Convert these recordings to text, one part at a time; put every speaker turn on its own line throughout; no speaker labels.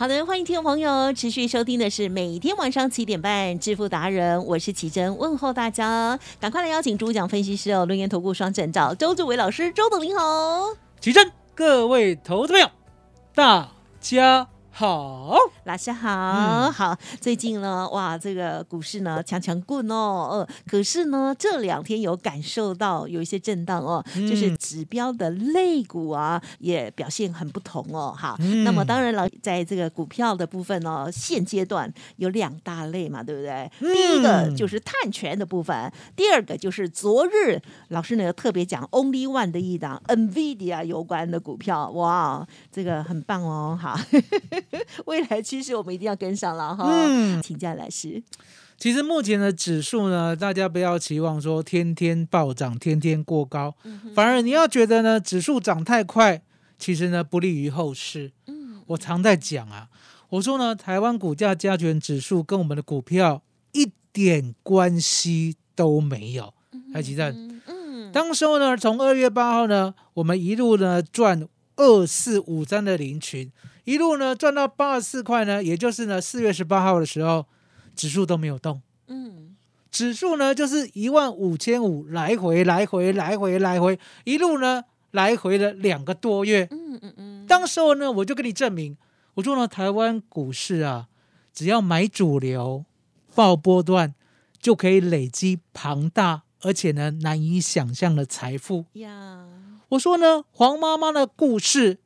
好的，欢迎听众朋友持续收听的是每天晚上七点半《致富达人》，我是奇珍，问候大家，赶快来邀请主讲分析师哦，轮源投顾双证照周志伟老师，周董您好，
奇珍，各位投资朋友，大家好，
老师好，好，最近呢，哇，这个股市呢强强棍哦，呃，可是呢这两天有感受到有一些震荡哦，就是指标的类股啊也表现很不同哦，好，那么当然了，在这个股票的部分呢，现阶段有两大类嘛，对不对？第一个就是碳权的部分，第二个就是昨日老师呢特别讲 Only One 的一档 NVIDIA 有关的股票，哇，这个很棒哦，好。未来趋势我们一定要跟上了哈。嗯，请教老师。
其实目前的指数呢，大家不要期望说天天暴涨、天天过高，反而你要觉得呢，指数涨太快，其实呢不利于后市。嗯，我常在讲啊，我说呢，台湾股价加权指数跟我们的股票一点关系都没有。台积电，嗯，当时候呢，从二月八号呢，我们一路呢赚二四五三的零群。一路呢赚到八十四块呢，也就是呢四月十八号的时候，指数都没有动。嗯，指数呢就是一万五千五来回来回来回来回，一路呢来回了两个多月。嗯嗯嗯。当时候呢我就跟你证明，我说呢台湾股市啊，只要买主流、报波段，就可以累积庞大而且呢难以想象的财富。呀，我说呢黄妈妈的故事。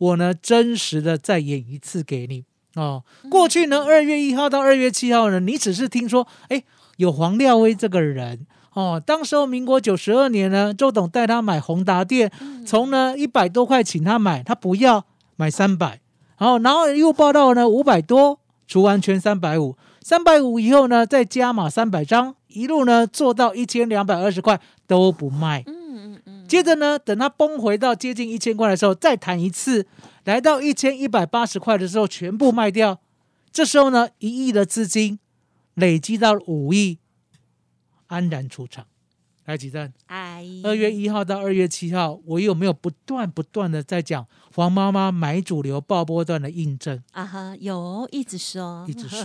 我呢，真实的再演一次给你哦。过去呢，二月一号到二月七号呢，你只是听说，哎，有黄廖威这个人哦。当时候民国九十二年呢，周董带他买宏达店，从呢一百多块请他买，他不要买三百，然后然后又报到呢五百多，除完全三百五，三百五以后呢再加码三百张，一路呢做到一千两百二十块都不卖。接着呢，等它崩回到接近一千块的时候，再弹一次，来到一千一百八十块的时候，全部卖掉。这时候呢，一亿的资金累积到五亿，安然出场。来几阵？哎，二月一号到二月七号，我有没有不断不断的在讲黄妈妈买主流爆波段的印证？啊
哈，有一直说，
一直说。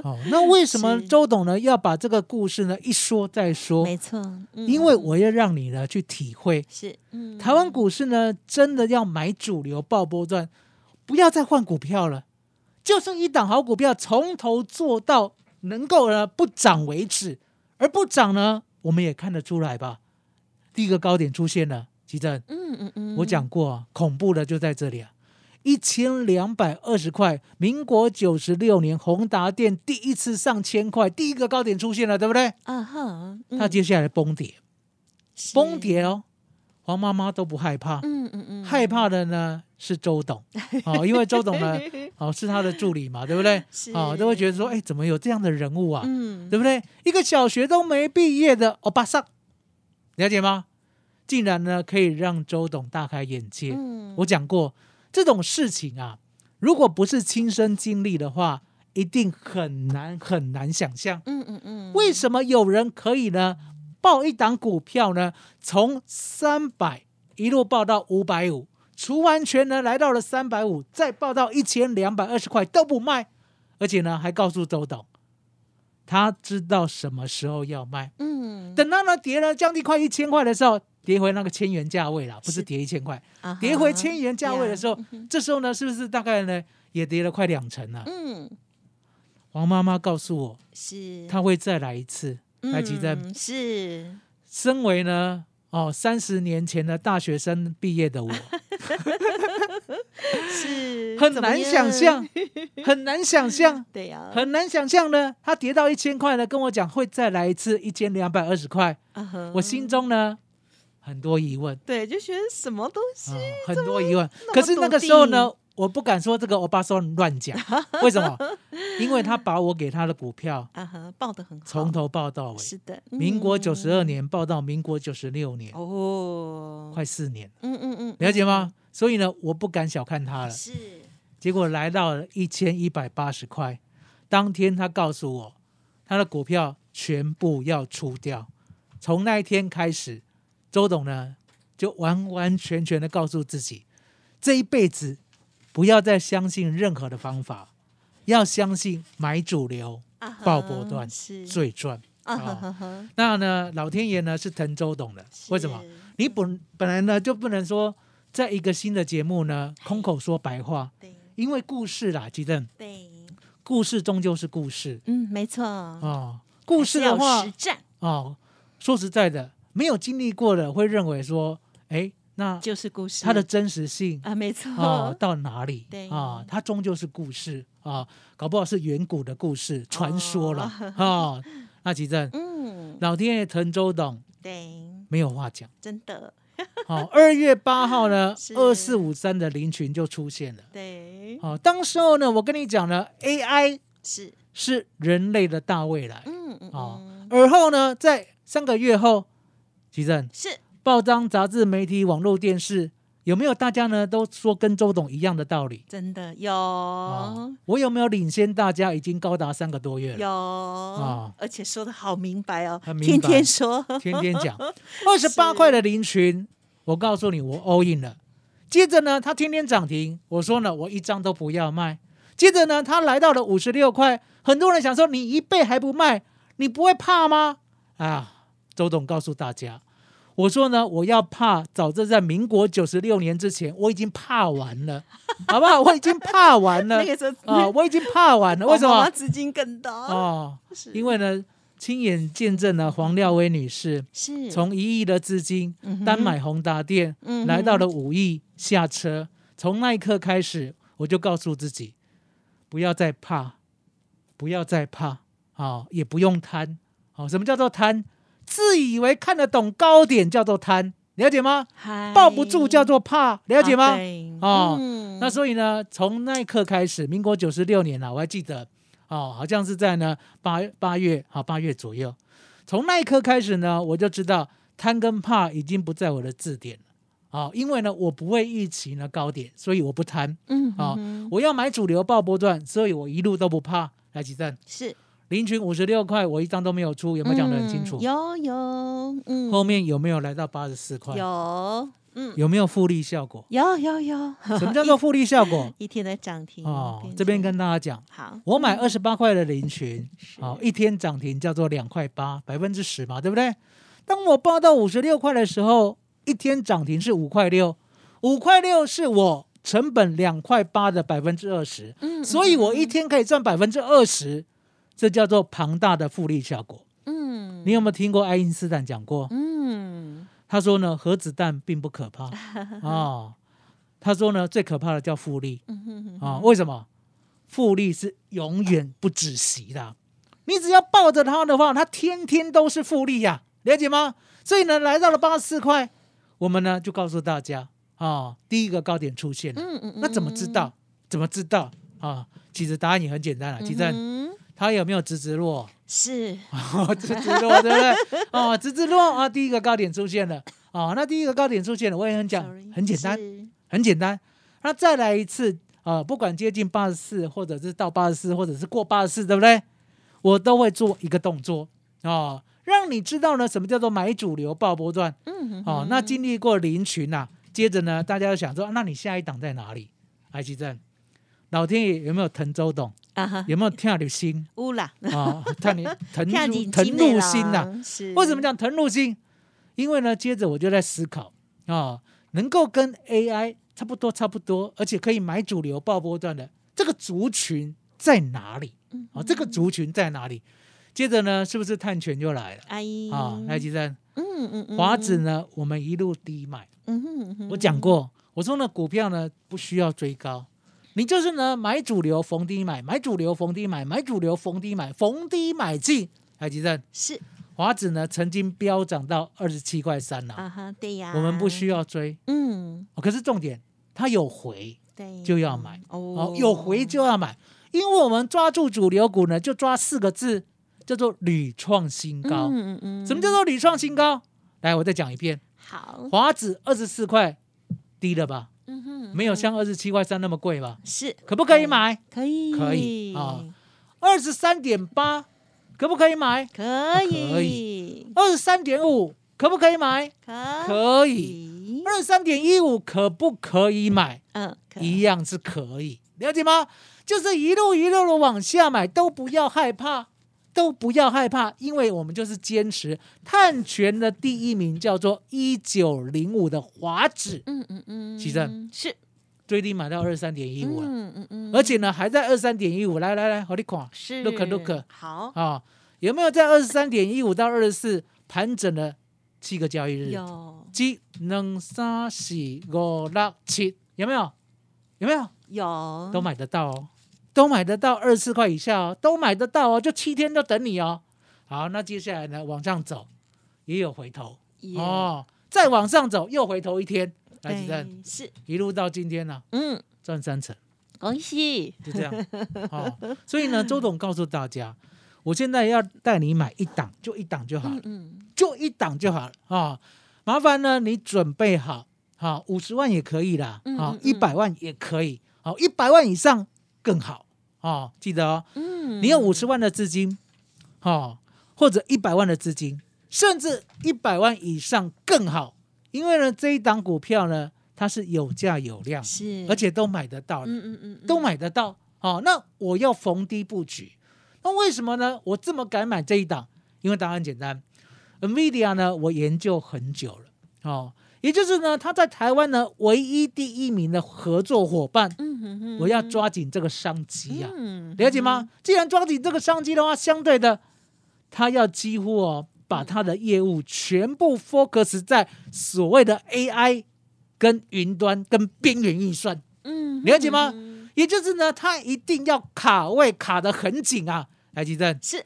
好，那为什么周董呢要把这个故事呢一说再说？
没错，
因为我要让你呢去体会，是，嗯，台湾股市呢真的要买主流爆波段，不要再换股票了，就剩一档好股票，从头做到能够呢不涨为止，而不涨呢。我们也看得出来吧，第一个高点出现了，吉正，嗯嗯嗯，我讲过啊，恐怖的就在这里啊，一千两百二十块，民国九十六年宏达电第一次上千块，第一个高点出现了，对不对？啊哈，它接下来崩跌，崩跌哦，黄妈妈都不害怕，嗯嗯嗯，害怕的呢是周董，哦，因为周董呢，哦是他的助理嘛，对不对？哦，都会觉得说，哎，怎么有这样的人物啊？嗯，对不对？一个小学都没毕业的欧巴桑，了解吗？竟然呢可以让周董大开眼界。嗯，我讲过这种事情啊，如果不是亲身经历的话，一定很难很难想象。嗯嗯嗯，为什么有人可以呢？报一档股票呢，从三百一路报到五百五，除完全呢来到了三百五，再报到一千两百二十块都不卖，而且呢还告诉周董，他知道什么时候要卖。嗯，等到呢跌了将近快一千块的时候，跌回那个千元价位了，不是跌一千块，跌回千元价位的时候，这时候呢是不是大概呢也跌了快两成了？嗯，王妈妈告诉我，是。她会再来一次。来，吉珍
是。
身为呢哦，三十年前的大学生毕业的我，
是
很难想象，很难想象，
对呀，
很难想象呢。他跌到一千块呢，跟我讲会再来一次一千两百二十块，我心中呢很多疑问，
对就觉得什么东西
啊，很多疑问。可是那个时候呢，我不敢说这个欧巴桑乱讲，为什么？因为他把我给他的股票
啊哈报的很好，
从头报到尾，
是的，
民国九十二
嗯
年报到民国九十六年，
哦，
快四年，
嗯嗯嗯，
了解吗？所以呢，我不敢小看他了。
是
结果来到了一千一百八十块，当天他告诉我，他的股票全部要出掉。从那一天开始，周董呢就完完全全的告诉自己，这一辈子不要再相信任何的方法，要相信买主流
啊哈
报波段
是。
最赚。那呢，老天爷呢是疼周董的，为什么？你本本来呢就不能说在一个新的节目呢空口说白话，
对。
因为故事啦，吉正，
对，
故事终究是故事。
嗯，没错，
哦。故事
要
的话
实战。
哦，说实在的，没有经历过的会认为说，哎，那
就是故事，
它的真实性
啊，没错，
哦到哪里？
对
啊，它终究是故事啊，搞不好是远古的故事、传说了啊。那吉正，
嗯，
老天爷疼周董
对，
没有话讲。
真的，
好，二月八号呢，二四五三的林群就出现了。
对，
好，当时候呢，我跟你讲呢，AI
是，
是人类的大未来。
嗯嗯
哦
嗯，
而后呢，在三个月后，吉正
是
报章、杂志、媒体、网络、电视，有没有大家呢都说跟周董一样的道理？
真的有
哦，我有没有领先大家？已经高达三个多月了，
有，
啊
而且说的好明白哦
很，明
天说，
天天讲。二十八块的林群，我告诉你，我 all in 了。接着呢，它天天涨停，我说呢，我一张都不要卖。接着呢，它来到了五十六块，很多人想说，你一倍还不卖，你不会怕吗？啊，周董告诉大家，我说呢，我要怕，早就在民国九十六年之前，我已经怕完了，好不好？我已经怕完了
那个时候
啊，我已经怕完了。为什么？
资金更大，
哦，因为呢，亲眼见证了黄廖威女士
是
从一亿的资金单买宏达店，
嗯
来到了五亿下车。从那一刻开始，我就告诉自己，不要再怕，不要再怕啊、也不用贪。好、什么叫做贪？自以为看得懂高点叫做贪，了解吗？
嗨
抱不住叫做怕，了解吗？
啊
哦
嗯
那所以呢，从那一刻开始，民国九十六年了，我还记得哦，好像是在呢八八月啊八月左右。从那一刻开始呢，我就知道贪跟怕已经不在我的字典了啊、因为呢，我不会预期呢高点，所以我不贪
嗯
啊、
哼
我要买主流爆波段，所以我一路都不怕。来几站，
是
林群五十六块，我一张都没有出，有没有讲得很清楚？
嗯有有，嗯，
后面有没有来到八十四块？
有，嗯，
有没有复利效果？
有有有，
什么叫做复利效果？
一天的涨停
哦
变，
这边跟大家讲。
好，
我买
嗯
二十八块的林群，
是
好、一天涨停叫做两块八，百分之十嘛，对不对？当我报到五十六块的时候，一天涨停是五块六，五块六是我成本两块八的百分之二十，
嗯
所以我一天可以赚百分之二十，这叫做庞大的复利效果。
嗯
你有没有听过爱因斯坦讲过？
嗯
他说呢，核子弹并不可怕 啊、他说呢，最可怕的叫复利。
嗯
啊、为什么？复利是永远不止息的，你只要抱着它的话，它天天都是复利呀、了解吗？所以呢，来到了八十四块，我们呢就告诉大家啊、第一个高点出现了，
嗯嗯，
那怎么知道？怎么知道啊？其实答案也很简单了，其实
嗯
它有没有直直落？
是哦
直直落，对不对？哦，直直落啊，第一个高点出现了。哦，那第一个高点出现了，我也很讲
Sorry，
很简单，很简单。那再来一次啊、不管接近八十四，或者是到八十四，或者是过八十四，对不对？我都会做一个动作哦，让你知道呢什么叫做买主流爆波段
嗯哼
哦。那经历过林群呐、接着呢，大家就想说，啊那你下一档在哪里？埃及镇，老天爷有没有疼周董？
啊，
有没有跳你心
乌啦，
啊？看你疼疼
进金的
入心呐、
啦是
为什么讲疼入心？因为呢，接着我就在思考啊、能够跟 AI 差不多、差不多，而且可以买主流爆波段的这个族群在哪里？
嗯
啊、这个族群在哪里？接着呢，是不是碳权就来了
阿姨
啊？来，吉生，
嗯嗯嗯，
华子呢，我们一路低买。
嗯哼嗯哼，
我讲过，我说呢，股票呢不需要追高，你就是呢买主流逢低买，买主流逢低买，买主流逢低买，逢低买进。海吉正，
是
华指呢曾经飙涨到二十七块三了，
啊哈，对呀，
我们不需要追。
嗯，
哦可是重点，它有回
对，
就要买
哦
哦，有回就要买，因为我们抓住主流股呢，就抓四个字，叫做屡创新高。
嗯嗯嗯，
什么叫做屡创新高？来，我再讲一遍，
好？
华指二十四块，低了吧？
嗯哼，
没有像二十七块三那么贵吧？
是
可不可以买？
可以
可以啊二十三点八，可不可以买？
可
可
以
二十三点五，可不可以买？
可
可以。二十三点一五，可不可以买？
嗯，
一样是可以，了解吗？就是一路一路的往下买，都不要害怕，都不要害怕，因为我们就是坚持碳权的第一名叫做一九零五的华指，
嗯嗯嗯，
奇正。
是。
最低买到二十三点一五。了，
嗯嗯嗯，
而且呢还在二三点一五，来来来，好你看。
是。
Look look
好。
啊，有没有在二十三点一五到二十四盘整的七个交易日？
有。
即两三四五六七，有没有？有没有？
有。
都买得到哦，都买得到二十四块以下哦，都买得到哦，就七天就等你哦。好，那接下来呢，往上走也有回头。
耶
哦，再往上走又回头一天，来几站
是。
一路到今天呢、
嗯，
赚三成，
恭喜。
就这样。哦。所以呢，周董告诉大家，我现在要带你买一档，就一档就好了。
嗯，嗯。
就一档就好了。啊、哦。麻烦呢，你准备好，好五十万也可以啦，好一百万也可以，好一百万以上更好哦。记得哦，
嗯，
你有五十万的资金，哦，或者一百万的资金，甚至一百万以上更好，因为呢这一档股票呢它是有价有量，
是，
而且都买得到的，
嗯嗯嗯，
都买得到。哦，那我要逢低布局，那为什么呢？我这么敢买这一档？因为答案很简单，NVIDIA 呢，我研究很久了，哦，也就是呢，他在台湾呢唯一第一名的合作伙伴，
嗯哼哼，
我要抓紧这个商机啊，
嗯
了解吗？既然抓紧这个商机的话，相对的，他要几乎哦，把他的业务全部 focus 在所谓的 AI 跟云端跟边缘运算，
嗯，
了解吗
嗯？
也就是呢，他一定要卡位卡得很紧啊。来，吉正，
是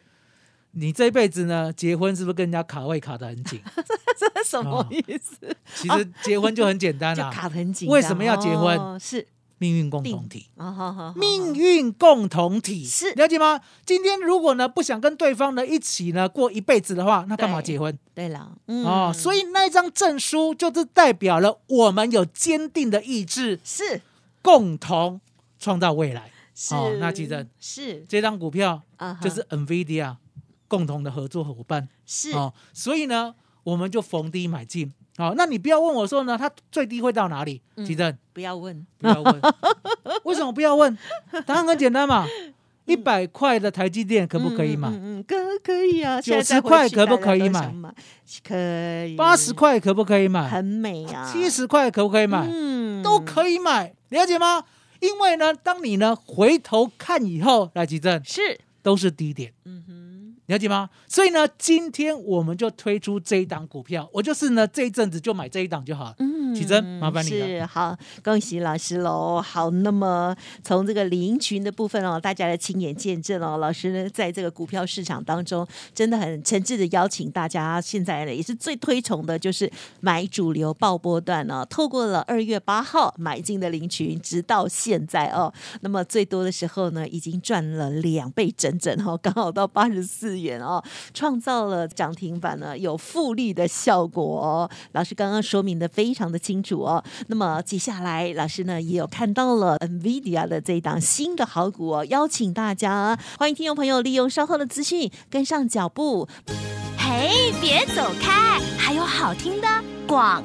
你这辈子呢，结婚是不是跟人家卡位卡的很紧？
这什么
哦
意思？
其实结婚就很简单
就
啦、
卡得很紧，
为什么要结婚
哦是
命运共同体。
啊，好好好，
命运共同体
是
了解吗？今天如果呢不想跟对方呢一起呢过一辈子的话，那干嘛
对
结婚
对了，嗯
哦？所以那一张证书就是代表了我们有坚定的意志，
是
共同创造未来。
是
哦那记得
是
这张股票就是 NVIDIA 共同的合作伙伴
是
哦，所以呢我们就逢低买进。好、那你不要问我说呢，它最低会到哪里？
嗯
吉正，
不要问，
不要问，为什么不要问？答案很简单嘛，一百块的台积电可不可以买？
嗯嗯，嗯可可以啊
，90
现在再回
块可不可以买
买？可以，
八十块可不可以买？
很美啊，
七十块可不可以买？
嗯
都可以买，了解吗？因为呢，当你呢回头看以后，来吉正
是，
都是低点，
嗯哼，
了解吗？所以呢，今天我们就推出这一档股票，我就是呢这一阵子就买这一档就好了。启真麻烦你了
是好，恭喜老师喽。好，那么从这个林群的部分哦，大家的亲眼见证哦，老师呢在这个股票市场当中，真的很诚挚的邀请大家，现在呢也是最推崇的，就是买主流爆波段呢、透过了二月八号买进的林群，直到现在哦，那么最多的时候呢，已经赚了两倍整整哦，刚好到八十四元哦，创造了涨停板呢有复利的效果哦。老师刚刚说明的非常的清楚哦。那么接下来老师呢也有看到了 NVIDIA 的这一档新的好股哦，邀请大家欢迎听众朋友利用稍后的资讯跟上脚步。
嘿，别走开，还有好听的广。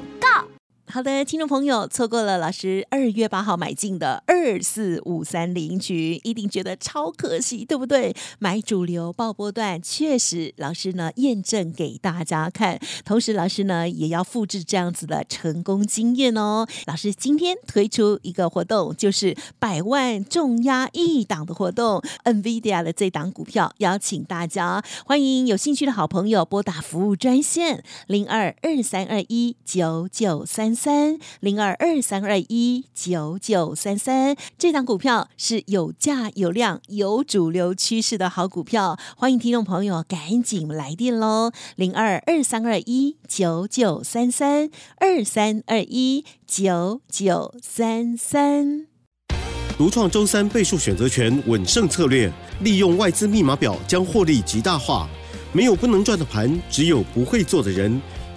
好的，听众朋友，错过了老师二月八号买进的二四五三零群，一定觉得超可惜，对不对？买主流爆波段，确实老师呢验证给大家看，同时老师呢也要复制这样子的成功经验哦。老师今天推出一个活动，就是百万重压一档的活动，NVIDIA 的这档股票，邀请大家欢迎有兴趣的好朋友拨打服务专线零二二三二一九九三三零二二三二一九九三三。这档股票是有价有量、有主流趋势的好股票，欢迎听众朋友赶紧来电喽！零二二三二一九九三三二三二一九九三三。
独创周三倍数选择权稳胜策略，利用外资密码表将获利极大化。没有不能赚的盘，只有不会做的人。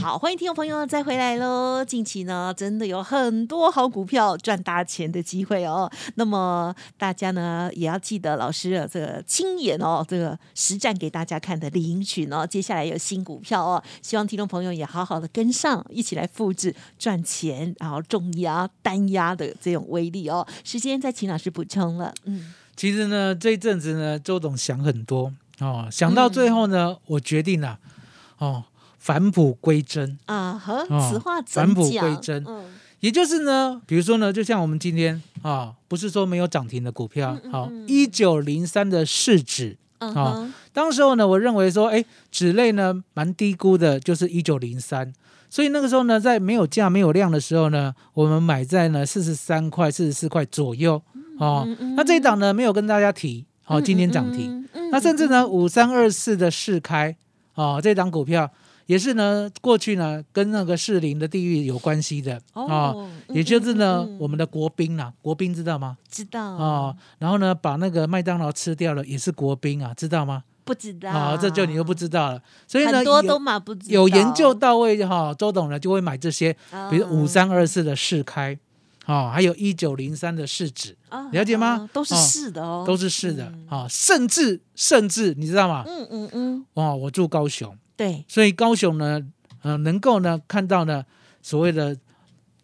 好，欢迎听众朋友再回来喽！近期呢，真的有很多好股票赚大钱的机会哦。那么大家呢，也要记得老师的这个亲眼哦，这个实战给大家看的领取呢。接下来有新股票哦，希望听众朋友也好好的跟上，一起来复制赚钱，然后重压单压的这种威力哦。时间再请老师补充了，嗯，
其实呢，这一阵子呢，周董想很多哦，想到最后呢，我决定了哦。返璞归真。
啊，和
哦
此话怎
返璞
讲
归真。
嗯。
也就是呢，比如说呢，就像我们今天啊，不是说没有涨停的股票，好，一九零三的市值，
嗯
啊
哼，
当时候呢，我认为说，哎，纸类呢蛮低估的，就是一九零三，所以那个时候呢，在没有价、没有量的时候呢，我们买在呢四十三块、四十四块左右，哦，那这一档呢没有跟大家提，好、今天涨停，
嗯，
那甚至呢五三二四的市开，哦，这档股票也是呢过去呢跟那个士林的地域有关系的，啊、
哦，
也就是呢、我们的国宾啦，国宾知道吗？
知道。
啊，然后呢把那个麦当劳吃掉了，也是国宾啊，知道吗？
不知道。
啊、这就你又不知道了。所以呢，
很多
有
都买不知道，
有研究到位哈、周董呢就会买这些，比如
啊
五三二四的市开，啊、还有一九零三的市值，
啊
了解吗？
啊都是
哦
是的哦，
都是市的啊、甚至甚至你知道吗？
嗯嗯嗯，
哇，我住高雄，
对，
所以高雄呢，呃，能够呢看到呢所谓的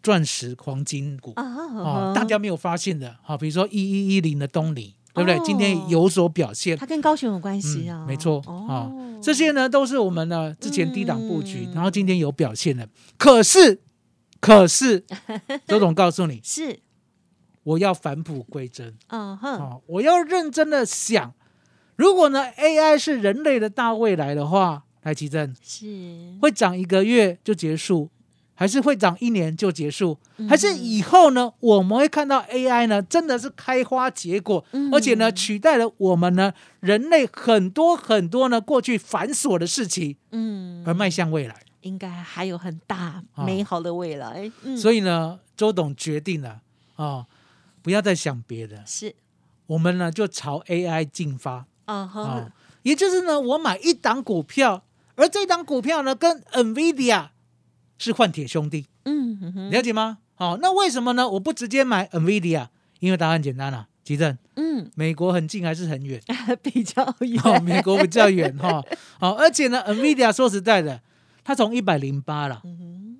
钻石黄金股
啊
啊、大家没有发现的，好、比如说一一一零的东里，对不对？
哦。
今天有所表现。
它，跟高雄有关系啊，
嗯，没错啊、
哦，
这些呢都是我们呢之前低档布局，
嗯。
然后今天有表现的。可是，可是，周总告诉你，
是，
我要返璞归真。
嗯哼，
啊、我要认真的想，如果呢 AI 是人类的大未来的话，来奇正
是，
会涨一个月就结束，还是会涨一年就结束？
嗯。
还是以后呢，我们会看到 AI 呢真的是开花结果，
嗯。
而且呢取代了我们呢人类很多很多呢过去繁琐的事情，
嗯，
而迈向未来。
应该还有很大
啊。
美好的未来，嗯，
所以呢，周董决定了啊、不要再想别的，
是，
我们呢就朝 AI 进发。
啊
啊、
哈，
也就是呢，我买一档股票，而这档股票呢跟 NVIDIA 是换铁兄弟，
嗯
了解吗？好、那为什么呢？我不直接买 NVIDIA？因为答案简单了、吉正，
嗯，
美国很近还是很远？
比较远，
哦，美国比较远哈。好、而且呢，NVIDIA 说实在的，它从一百零八了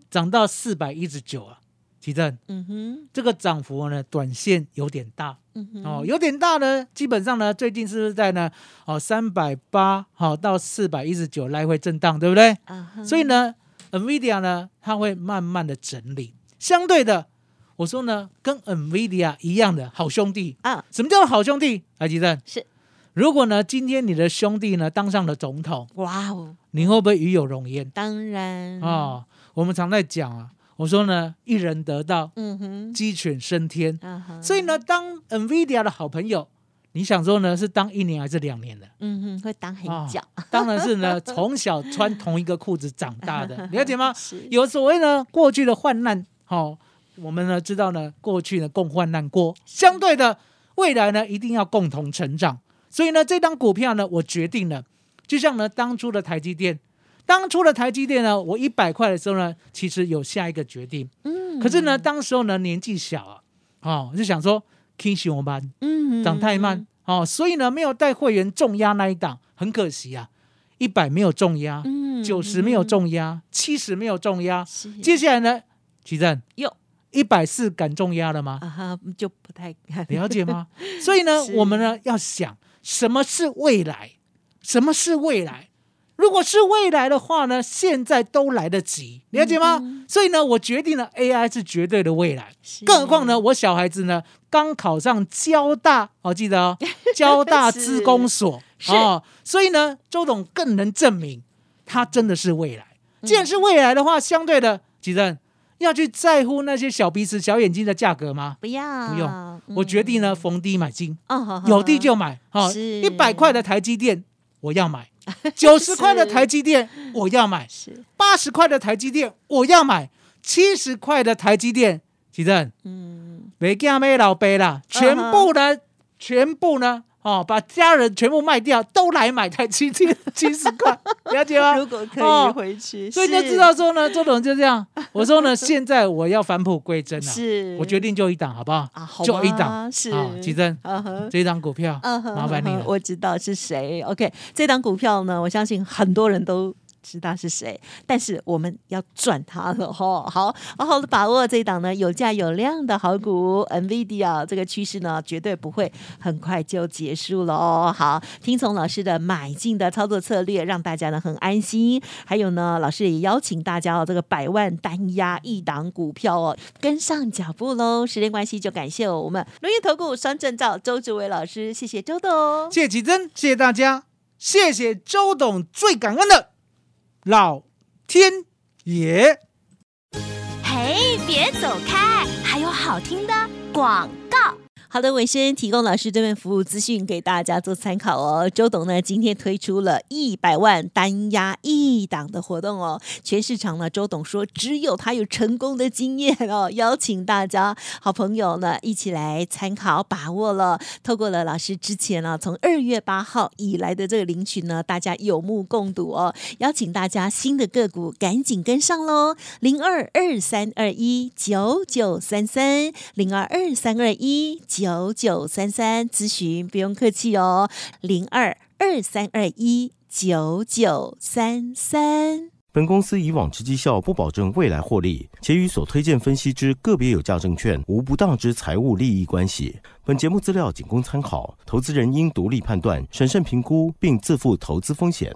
涨到四百一十九啊，吉正，
嗯哼，
这个涨幅呢，短线有点大
嗯，
哦，有点大呢。基本上呢，最近是不是在呢？哦，三百八好到四百一十九来回震荡，对不对？所以呢，NVIDIA 呢，它会慢慢的整理。相对的，我说呢，跟 NVIDIA 一样的好兄弟，
啊，
什么叫好兄弟？来，吉正，
是，
如果呢，今天你的兄弟呢当上了总统，
哇哦，
你会不会与有荣焉
当然，
啊、我们常在讲啊，我说呢，一人得道，
嗯哼，
鸡犬升天。所以呢，当 NVIDIA 的好朋友，你想说呢，是当一年还是两年的？
嗯哼，会当很
啊
久，
当然是呢，从小穿同一个裤子长大的，了解吗？
是，
有所谓呢，过去的患难，好、我们呢知道呢，过去呢共患难过，相对的，未来呢一定要共同成长。所以呢，这张股票呢，我决定了，就像呢当初的台积电，当初的台积电呢，我一百块的时候呢，其实有下一个决定，
嗯。
可是呢，当时候呢年纪小啊，哦，就想说 King 熊班
嗯
涨太慢哦，所以呢没有带会员重压那一档，很可惜啊，一百没有重压，
嗯
九十没有重压，七十没有重压，接下来呢，奇正
哟。
一百四敢重压了吗？
啊哈，就不太
了解吗？所以呢，我们呢要想什么是未来，什么是未来。如果是未来的话呢，现在都来得及，了解吗？所以呢，我决定了 AI 是绝对的未来。
是
更何况呢，我小孩子呢刚考上交大，哦，记得哦，交大
是
资工所
是
哦，所以呢，周董更能证明他真的是未来。既然是未来的话，相对的，吉正要去在乎那些小鼻子、小眼睛的价格吗？
不要
不用，我决定呢逢低买进，有地就买。好，
是
一百块的台积电我要买，九十块的台积电我要买，
是。
八十块的台积电我要买，七十块的台积电，奇正
嗯。
没干没老杯啦，全部呢，全部呢，哦，把家人全部卖掉，都来买台七七，七十块，了解吗？
如果可以
哦
回去，
所以就知道说呢，周董就这样。我说呢，现在我要返璞归真了，
是
我决定就一档，好不好？
啊，好
就一档，
是
啊，吉珍，
嗯哼
这一档股票
嗯哼
麻烦你了。
我知道是谁。OK，这档股票呢，我相信很多人都。知道是谁，但是我们要赚它了哈！好，好好的把握这一档呢有价有量的好股，NVIDIA 这个趋势呢绝对不会很快就结束了哦。好，听从老师的买进的操作策略，让大家呢很安心。还有呢，老师也邀请大家哦，这个百万单压一档股票哦，跟上脚步喽。时间关系，就感谢我们轮源投顾双证照周志伟老师，谢谢周董。
谢谢吉珍，谢谢大家，谢谢周董，最感恩的老天爷。
嘿，别走开，还有好听的广。
好的，尾声提供老师这边服务资讯给大家做参考哦。周董呢今天推出了一百万单压一档的活动哦，全市场呢周董说只有他有成功的经验哦，邀请大家好朋友呢一起来参考把握了。透过了老师之前呢从二月八号以来的这个领取呢，大家有目共睹哦，邀请大家新的个股赶紧跟上喽，零二二三二一九九三三零二二三二一。九九三三咨询不用客气哦，零二二三二一九九三三。
本公司以往之绩效不保证未来获利，且与所推荐分析之个别有价证券无不当之财务利益关系。本节目资料仅供参考，投资人应独立判断、审慎评估，并自负投资风险。